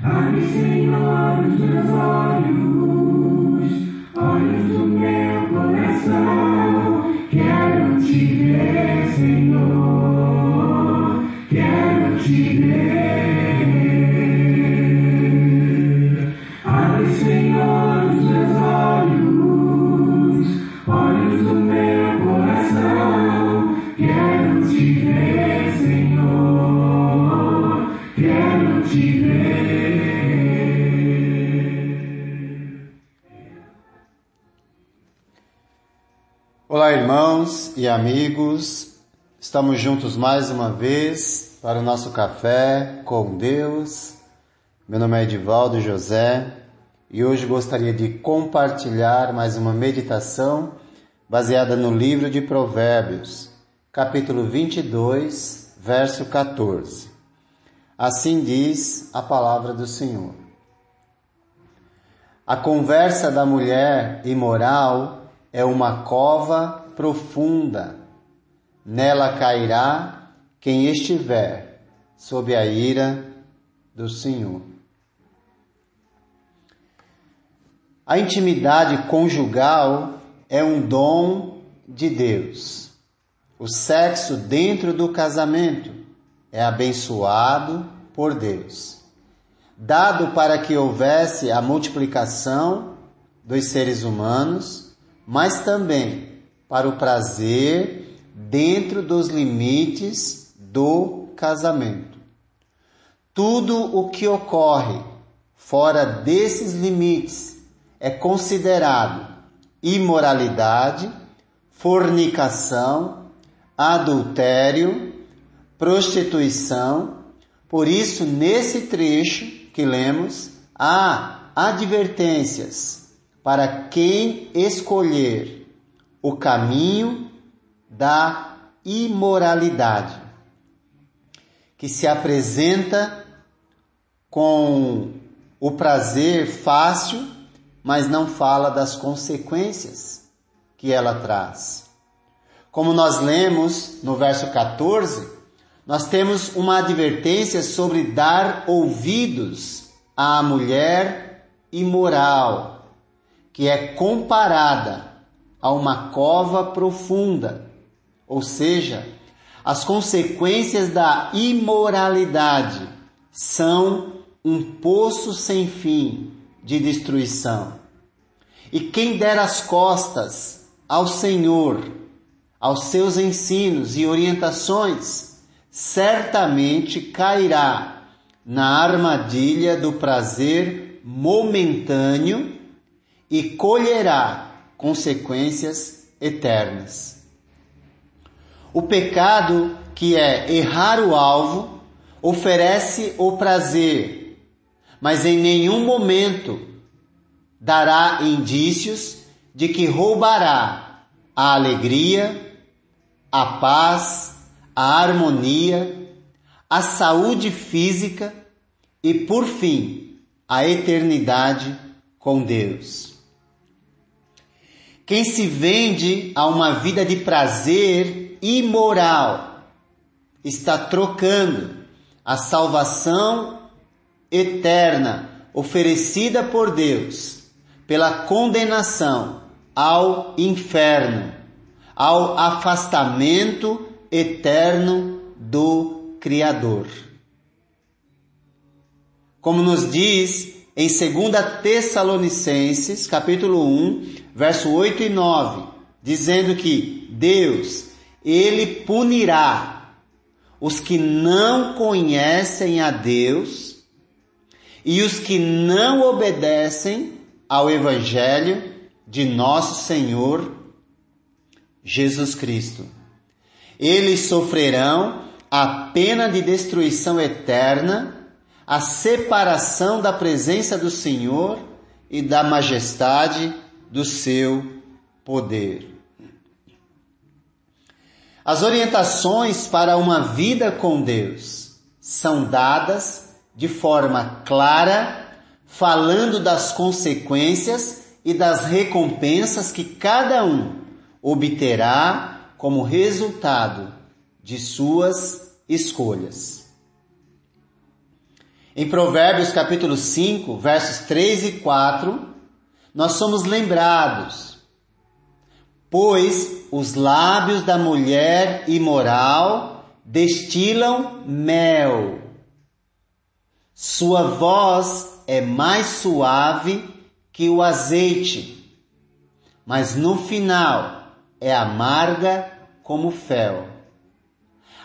Abre, Senhor, os meus olhos, olhos do meu coração. Amigos. Estamos juntos mais uma vez para o nosso café com Deus. Meu nome é Edivaldo José e hoje gostaria de compartilhar mais uma meditação baseada no livro de Provérbios, capítulo 22, verso 14. Assim diz a palavra do Senhor. A conversa da mulher imoral é uma cova profunda. Nela cairá quem estiver sob a ira do Senhor. A intimidade conjugal é um dom de Deus. O sexo dentro do casamento é abençoado por Deus, dado para que houvesse a multiplicação dos seres humanos, mas também para o prazer dentro dos limites do casamento. Tudo o que ocorre fora desses limites é considerado imoralidade, fornicação, adultério, prostituição. Por isso, nesse trecho que lemos, há advertências para quem escolher o caminho da imoralidade, que se apresenta com o prazer fácil, mas não fala das consequências que ela traz. Como nós lemos no verso 14, nós temos uma advertência sobre dar ouvidos à mulher imoral, que é comparada a uma cova profunda, ou seja, as consequências da imoralidade são um poço sem fim de destruição. E quem der as costas ao Senhor, aos seus ensinos e orientações, certamente cairá na armadilha do prazer momentâneo e colherá consequências eternas. O pecado, que é errar o alvo, oferece o prazer, mas em nenhum momento dará indícios de que roubará a alegria, a paz, a harmonia, a saúde física e, por fim, a eternidade com Deus. Quem se vende a uma vida de prazer imoral está trocando a salvação eterna oferecida por Deus pela condenação ao inferno, ao afastamento eterno do Criador. Como nos diz em 2 Tessalonicenses, capítulo 1, verso 8 e 9, dizendo que Deus, ele punirá os que não conhecem a Deus e os que não obedecem ao evangelho de nosso Senhor Jesus Cristo. Eles sofrerão a pena de destruição eterna a separação da presença do Senhor e da majestade do seu poder. As orientações para uma vida com Deus são dadas de forma clara, falando das consequências e das recompensas que cada um obterá como resultado de suas escolhas. Em Provérbios capítulo 5, versos 3 e 4, nós somos lembrados, pois os lábios da mulher imoral destilam mel. Sua voz é mais suave que o azeite, mas no final é amarga como fel,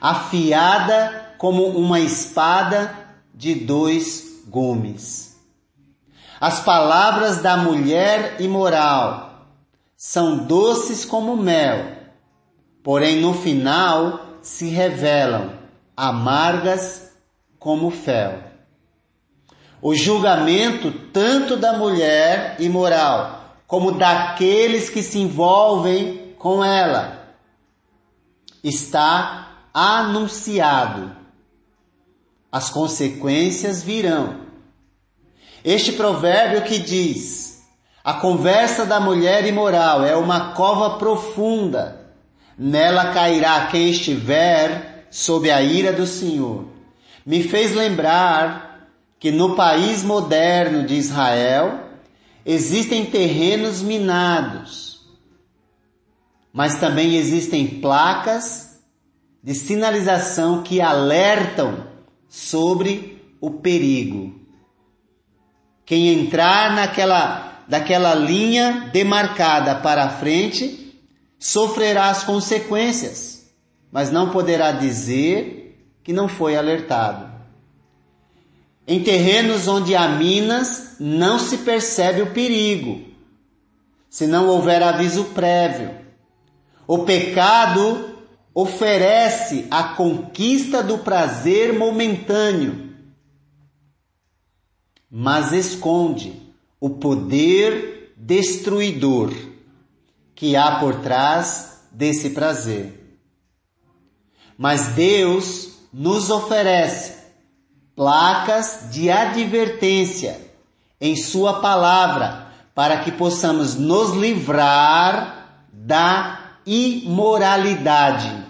afiada como uma espada de dois gumes. As palavras da mulher imoral são doces como mel, porém no final se revelam amargas como fel. O julgamento tanto da mulher imoral como daqueles que se envolvem com ela está anunciado. As consequências virão. Este provérbio que diz: a conversa da mulher imoral é uma cova profunda, nela cairá quem estiver sob a ira do Senhor. Me fez lembrar que no país moderno de Israel existem terrenos minados, mas também existem placas de sinalização que alertam sobre o perigo. Quem entrar naquela, daquela linha demarcada para a frente sofrerá as consequências, mas não poderá dizer que não foi alertado. Em terrenos onde há minas, não se percebe o perigo, se não houver aviso prévio. O pecado oferece a conquista do prazer momentâneo mas esconde o poder destruidor que há por trás desse prazer. Mas Deus nos oferece placas de advertência em Sua palavra para que possamos nos livrar da imoralidade,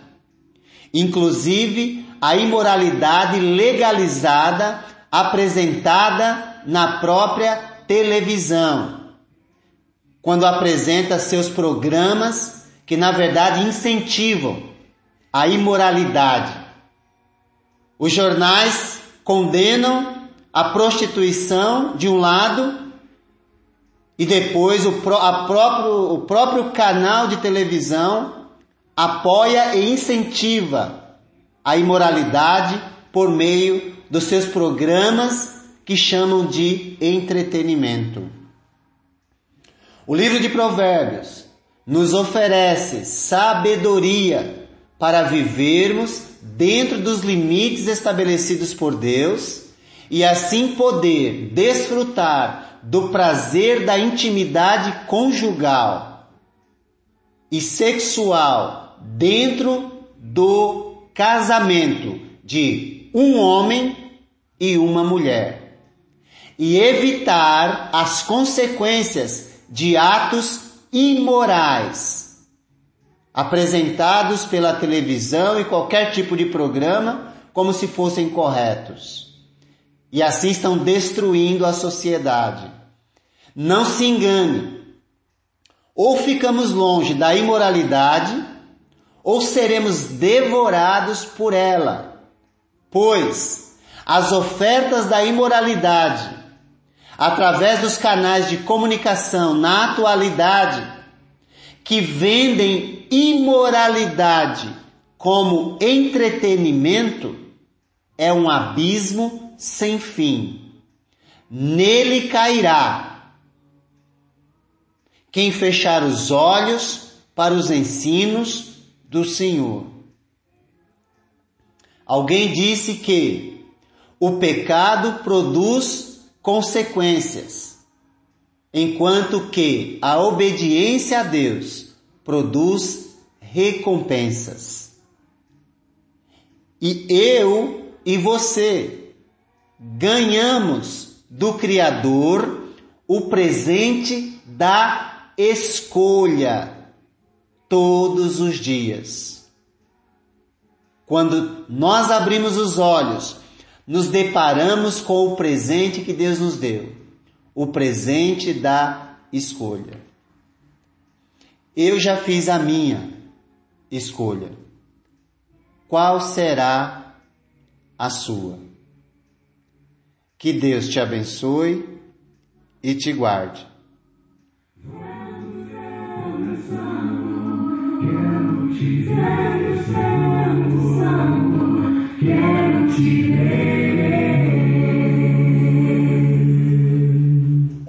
inclusive a imoralidade legalizada apresentada na própria televisão, quando apresenta seus programas que na verdade incentivam a imoralidade. Os jornais condenam a prostituição de um lado e depois o, próprio, o próprio canal de televisão apoia e incentiva a imoralidade por meio dos seus programas que chamam de entretenimento. O livro de Provérbios nos oferece sabedoria para vivermos dentro dos limites estabelecidos por Deus e assim poder desfrutar do prazer da intimidade conjugal e sexual dentro do casamento de um homem e uma mulher e evitar as consequências de atos imorais apresentados pela televisão e qualquer tipo de programa como se fossem corretos. E assim estão destruindo a sociedade. Não se engane. Ou ficamos longe da imoralidade, ou seremos devorados por ela. Pois as ofertas da imoralidade através dos canais de comunicação na atualidade que vendem imoralidade como entretenimento é um abismo sem fim. Nele cairá quem fechar os olhos para os ensinos do Senhor. Alguém disse que o pecado produz consequências, enquanto que a obediência a Deus produz recompensas. E eu e você ganhamos do Criador o presente da escolha todos os dias. Quando nós abrimos os olhos nos deparamos com o presente que Deus nos deu, o presente da escolha. Eu já fiz a minha escolha. Qual será a sua? Que Deus te abençoe e te guarde. Quero te ver, Senhor, Santo, quero te ver.